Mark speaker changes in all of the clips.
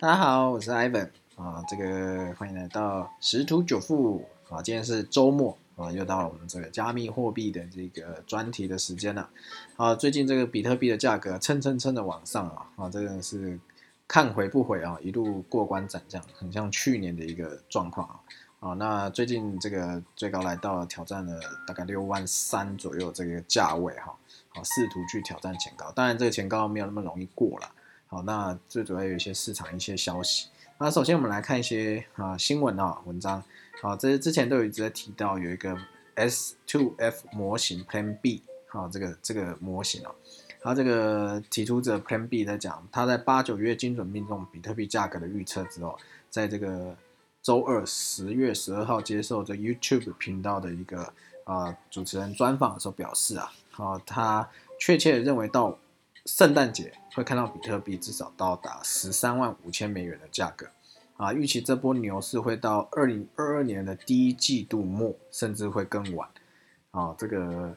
Speaker 1: 大家好，我是 Ivan 啊，这个欢迎来到十图九富啊，今天是周末啊，又到了我们这个加密货币的这个专题的时间了啊。最近这个比特币的价格蹭蹭蹭的往上啊，啊，真的是看回不回啊，一路过关斩将，很像去年的一个状况啊。啊，那最近这个最高来到挑战了大概六万三左右这个价位哈，啊试图去挑战前高，当然这个前高没有那么容易过了。好，那最主要有一些市场一些消息。那首先我们来看一些啊新闻啊文章。好，这之前都有一直在提到有一个 S2F 模型 Plan B，好，这个这个模型哦，它这个提出者 Plan B 在讲，他在八九月精准命中比特币价格的预测之后，在这个周二十月十二号接受这 YouTube 频道的一个啊主持人专访的时候表示啊，好，他确切认为到。圣诞节会看到比特币至少到达十三万五千美元的价格啊！预期这波牛市会到二零二二年的第一季度末，甚至会更晚啊！这个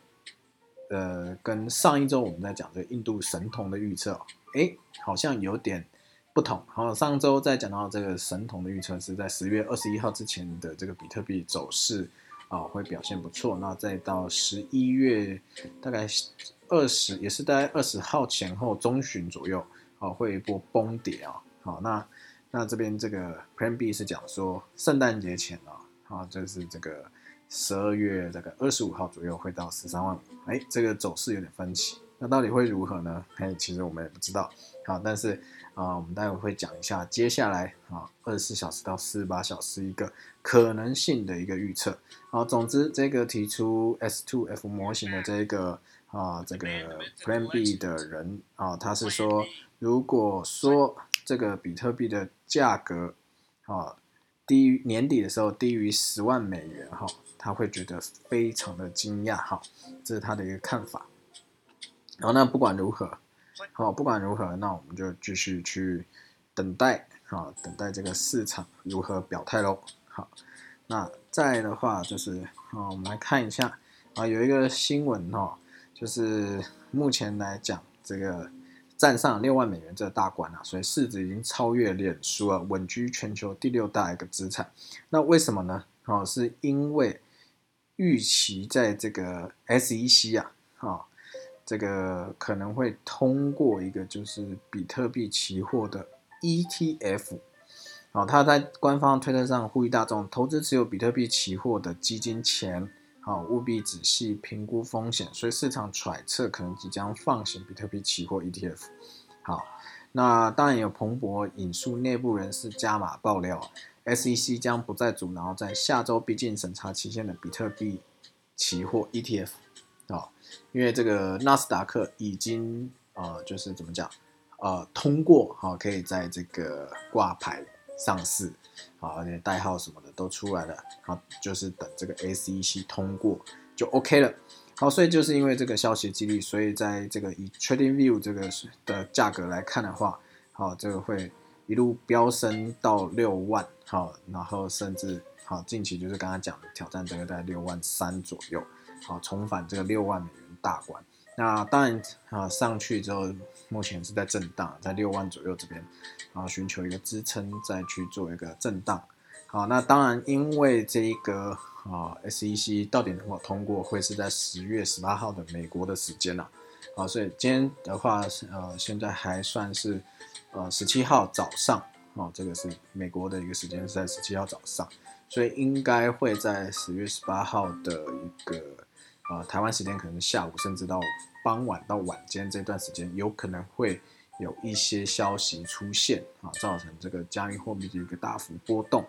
Speaker 1: 呃，跟上一周我们在讲这个印度神童的预测，哎，好像有点不同。好，上周在讲到这个神童的预测是在十月二十一号之前的这个比特币走势啊会表现不错，那再到十一月大概。二十也是在二十号前后中旬左右，哦，会一波崩跌啊，好，那那这边这个 Plan B 是讲说圣诞节前啊，啊，就是这个十二月这个二十五号左右会到十三万五，哎，这个走势有点分歧，那到底会如何呢？哎，其实我们也不知道，好，但是啊，我们待会会讲一下接下来啊二十四小时到四十八小时一个可能性的一个预测，好，总之这个提出 S2F 模型的这个。啊，这个 Plan B 的人啊，他是说，如果说这个比特币的价格啊低于年底的时候低于十万美元哈，他会觉得非常的惊讶哈，这是他的一个看法。然后那不管如何，好，不管如何，那我们就继续去等待啊，等待这个市场如何表态喽。好，那再的话就是啊，我们来看一下啊，有一个新闻哈。就是目前来讲，这个站上六万美元这个大关啊，所以市值已经超越脸书了，稳居全球第六大一个资产。那为什么呢？哦，是因为预期在这个 SEC 啊，哈，这个可能会通过一个就是比特币期货的 ETF，哦，他在官方推特上呼吁大众投资持有比特币期货的基金前。好，务必仔细评估风险，所以市场揣测可能即将放行比特币期货 ETF。好，那当然有彭博引述内部人士加码爆料，SEC 将不再阻挠在下周逼近审查期限的比特币期货 ETF。啊，因为这个纳斯达克已经呃，就是怎么讲，呃，通过好，可以在这个挂牌。上市，好，而且代号什么的都出来了，好，就是等这个 SEC 通过就 OK 了，好，所以就是因为这个消息激励，所以在这个以 Trading View 这个的价格来看的话，好，这个会一路飙升到六万，好，然后甚至好近期就是刚刚讲的挑战这个在六万三左右，好，重返这个六万美元大关。那当然啊，上去之后，目前是在震荡，在六万左右这边，啊，寻求一个支撑，再去做一个震荡。好，那当然，因为这一个啊，SEC 到底能否通过，会是在十月十八号的美国的时间啦。啊，所以今天的话，呃，现在还算是呃十七号早上，啊，这个是美国的一个时间是在十七号早上，所以应该会在十月十八号的一个。啊，台湾时间可能下午，甚至到傍晚到晚间这段时间，有可能会有一些消息出现啊，造成这个加密货币的一个大幅波动。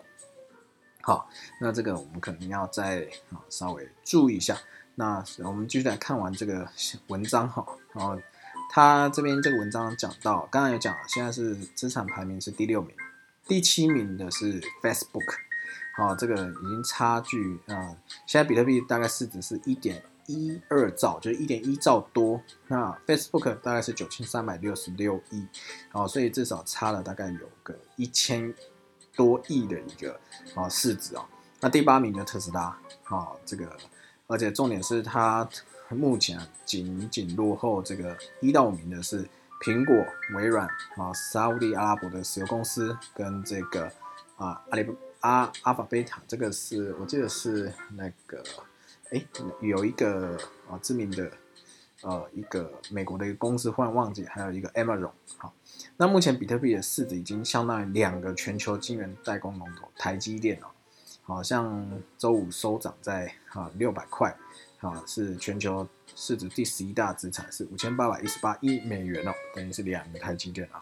Speaker 1: 好，那这个我们可能要再啊稍微注意一下。那我们继续来看完这个文章哈，然后他这边这个文章讲到，刚刚有讲，现在是资产排名是第六名，第七名的是 Facebook。好，这个已经差距啊，现在比特币大概市值是一点一二兆，就是一点一兆多。那 Facebook 大概是九千三百六十六亿，哦，所以至少差了大概有个一千多亿的一个啊市值哦。那第八名的特斯拉，啊，这个而且重点是它目前仅仅落后这个一到五名的是苹果、微软啊、沙地阿拉伯的石油公司跟这个啊阿里阿阿法贝塔，这个是我记得是那个哎有一个啊知名的呃一个美国的一个公司，忽然忘记，还有一个 Amazon 好。那目前比特币的市值已经相当于两个全球晶圆代工龙头台积电哦，好像周五收涨在啊六百块，啊是全球市值第十一大资产，是五千八百一十八亿美元哦，等于是两个台积电啊。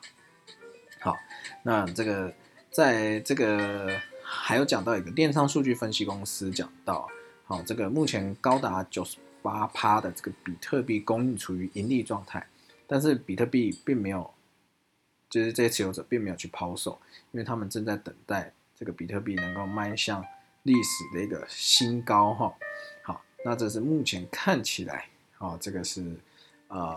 Speaker 1: 好，那这个在这个还有讲到一个电商数据分析公司讲到，好这个目前高达九十八趴的这个比特币供应处于盈利状态，但是比特币并没有。就是这些持有者并没有去抛售，因为他们正在等待这个比特币能够迈向历史的一个新高哈。好，那这是目前看起来，哦，这个是呃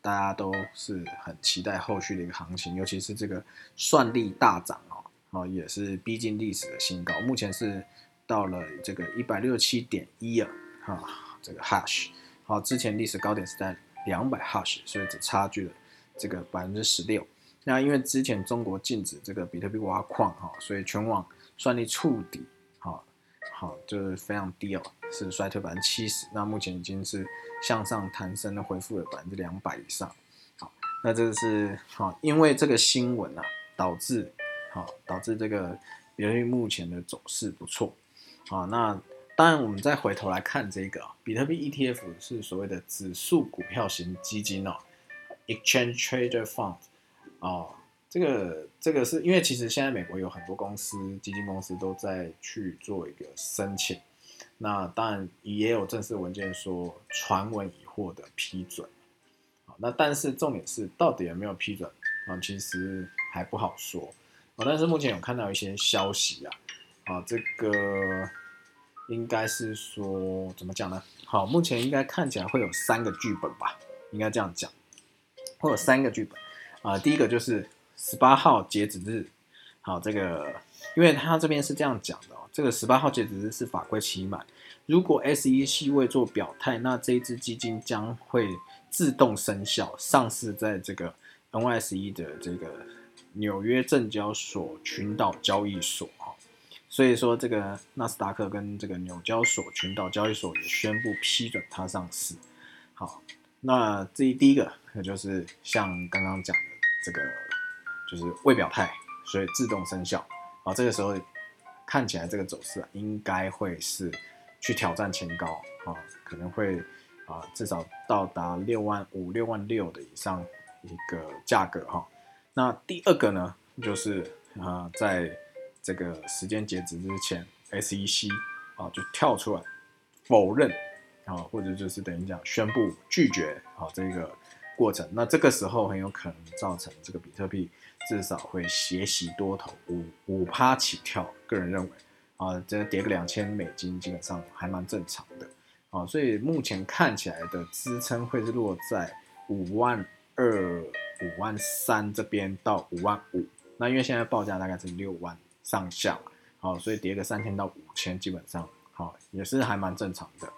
Speaker 1: 大家都是很期待后续的一个行情，尤其是这个算力大涨哦，哦也是逼近历史的新高，目前是到了这个一百六十七点一啊，哈，这个 hash，好，之前历史高点是在两百 hash，所以只差距了这个百分之十六。那因为之前中国禁止这个比特币挖矿哈，所以全网算力触底，好，好就是非常低哦，是衰退百分之七十。那目前已经是向上弹升的，恢复了百分之两百以上。好，那这个是好，因为这个新闻啊，导致好导致这个比特币目前的走势不错。啊，那当然我们再回头来看这个比特币 ETF 是所谓的指数股票型基金哦，Exchange Trader Fund。哦，这个这个是因为其实现在美国有很多公司基金公司都在去做一个申请，那当然也有正式文件说传闻已获得批准，好，那但是重点是到底有没有批准啊？其实还不好说啊。但是目前有看到一些消息啊，啊，这个应该是说怎么讲呢？好，目前应该看起来会有三个剧本吧，应该这样讲，会有三个剧本。啊，第一个就是十八号截止日，好，这个，因为他这边是这样讲的哦，这个十八号截止日是法规期满，如果 SEC 未做表态，那这一支基金将会自动生效，上市在这个 NYSE 的这个纽约证交所群岛交易所哈，所以说这个纳斯达克跟这个纽交所群岛交易所也宣布批准它上市，好，那这第一个那就是像刚刚讲的。这个就是未表态，所以自动生效啊。这个时候看起来这个走势应该会是去挑战前高啊，可能会啊至少到达六万五、六万六的以上一个价格哈。那第二个呢，就是啊在这个时间截止之前，SEC 啊就跳出来否认啊，或者就是等于讲宣布拒绝啊这个。过程，那这个时候很有可能造成这个比特币至少会斜洗多头五五趴起跳。个人认为，啊，这跌个两千美金基本上还蛮正常的，啊，所以目前看起来的支撑会是落在五万二、五万三这边到五万五。那因为现在报价大概是六万上下，好，所以跌个三千到五千基本上好也是还蛮正常的。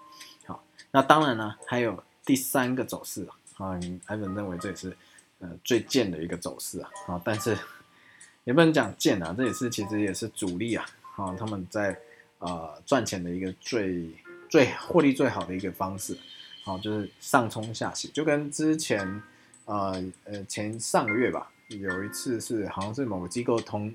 Speaker 1: 好，那当然呢，还有第三个走势啊。啊，艾文认为这也是呃最贱的一个走势啊，啊，但是也不能讲贱啊，这也是其实也是主力啊，啊，他们在呃赚钱的一个最最获利最好的一个方式，好，就是上冲下洗，就跟之前呃呃前上个月吧，有一次是好像是某个机构通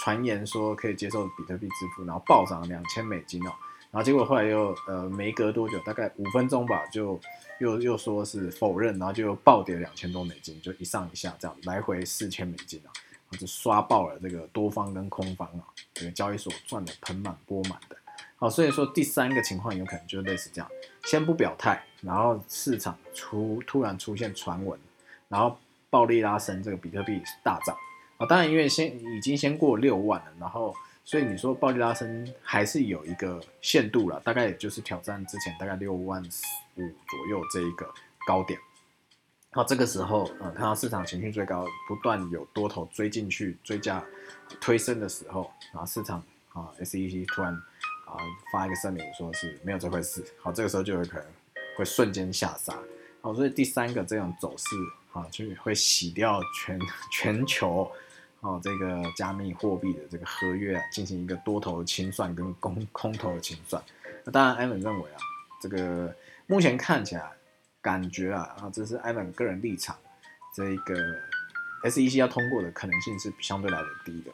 Speaker 1: 传言说可以接受比特币支付，然后暴涨两千美金哦，然后结果后来又呃没隔多久，大概五分钟吧就。又又说是否认，然后就暴跌两千多美金，就一上一下这样来回四千美金啊，就刷爆了这个多方跟空方啊，这个交易所赚的盆满钵满的。好，所以说第三个情况有可能就是类似这样，先不表态，然后市场出突然出现传闻，然后暴力拉升，这个比特币大涨啊。当然因为先已经先过六万了，然后。所以你说暴力拉升还是有一个限度了，大概也就是挑战之前大概六万五左右这一个高点。好，这个时候，呃，看到市场情绪最高，不断有多头追进去追加推升的时候，然后市场啊，SEC 突然啊发一个声明，说是没有这回事。好，这个时候就有可能会瞬间下杀。好，所以第三个这种走势啊，就会洗掉全 全球哦这个加密货币的这个合约，进行一个多头的清算跟空空头的清算。那当然，艾文认为啊，这个目前看起来感觉啊，啊，这是艾文个人立场，这个 SEC 要通过的可能性是相对来的低的。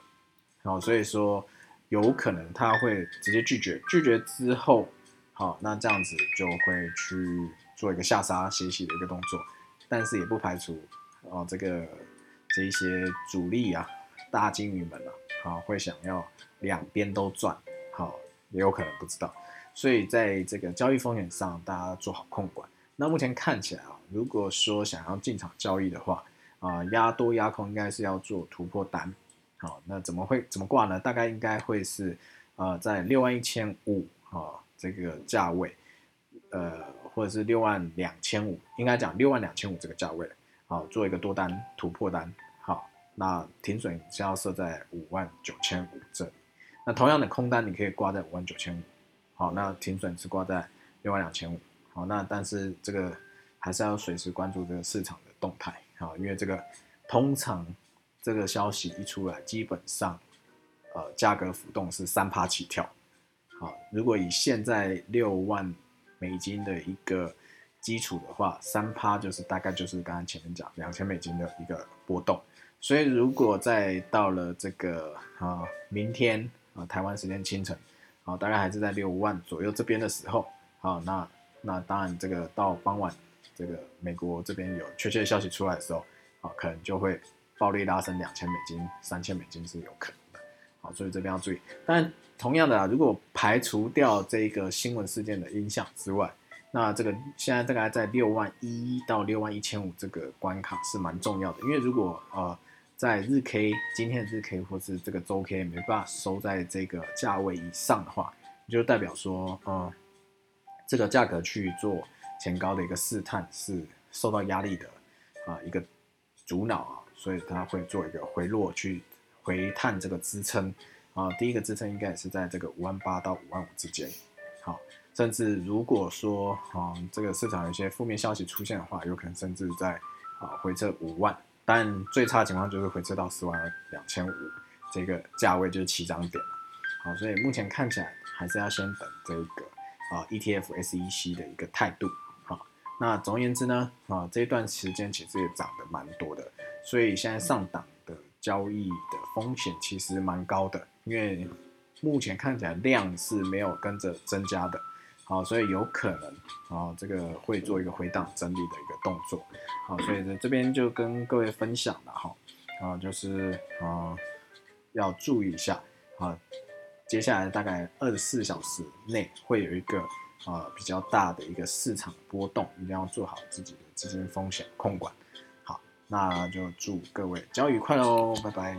Speaker 1: 好，所以说有可能他会直接拒绝，拒绝之后，好，那这样子就会去做一个下杀洗洗的一个动作，但是也不排除哦，这个这一些主力啊，大金鱼们啊，好，会想要两边都赚，好，也有可能不知道。所以在这个交易风险上，大家做好控管。那目前看起来啊，如果说想要进场交易的话，啊，压多压空应该是要做突破单。好，那怎么会怎么挂呢？大概应该会是呃在六万一千五啊这个价位，呃或者是六万两千五，应该讲六万两千五这个价位，好做一个多单突破单。好，那停损是要设在五万九千五这里。那同样的空单你可以挂在五万九千五。好，那停损是挂在六万两千五。好，那但是这个还是要随时关注这个市场的动态。好，因为这个通常这个消息一出来，基本上呃价格浮动是三趴起跳。好，如果以现在六万美金的一个基础的话，三趴就是大概就是刚刚前面讲两千美金的一个波动。所以如果再到了这个啊明天啊台湾时间清晨。好，大概还是在六万左右这边的时候，好，那那当然这个到傍晚，这个美国这边有确切消息出来的时候，好，可能就会暴力拉升两千美金、三千美金是有可能的，好，所以这边要注意。但同样的啊，如果排除掉这个新闻事件的影响之外，那这个现在大概在六万一到六万一千五这个关卡是蛮重要的，因为如果呃。在日 K 今天的日 K 或是这个周 K 没办法收在这个价位以上的话，就代表说，呃，这个价格去做前高的一个试探是受到压力的啊一个阻挠啊，所以它会做一个回落去回探这个支撑啊，第一个支撑应该也是在这个五万八到五万五之间，好，甚至如果说啊这个市场有一些负面消息出现的话，有可能甚至在啊回撤五万。但最差的情况就是回撤到四万两千五这个价位，就是起涨点了。好，所以目前看起来还是要先等这个啊 ETF SEC 的一个态度。好，那总而言之呢，啊这一段时间其实也涨得蛮多的，所以现在上档的交易的风险其实蛮高的，因为目前看起来量是没有跟着增加的。好，所以有可能啊，这个会做一个回档整理的一个动作。好，所以在这边就跟各位分享了哈，啊，就是啊，要注意一下啊，接下来大概二十四小时内会有一个啊比较大的一个市场波动，一定要做好自己的资金风险控管。好，那就祝各位交易愉快喽，拜拜。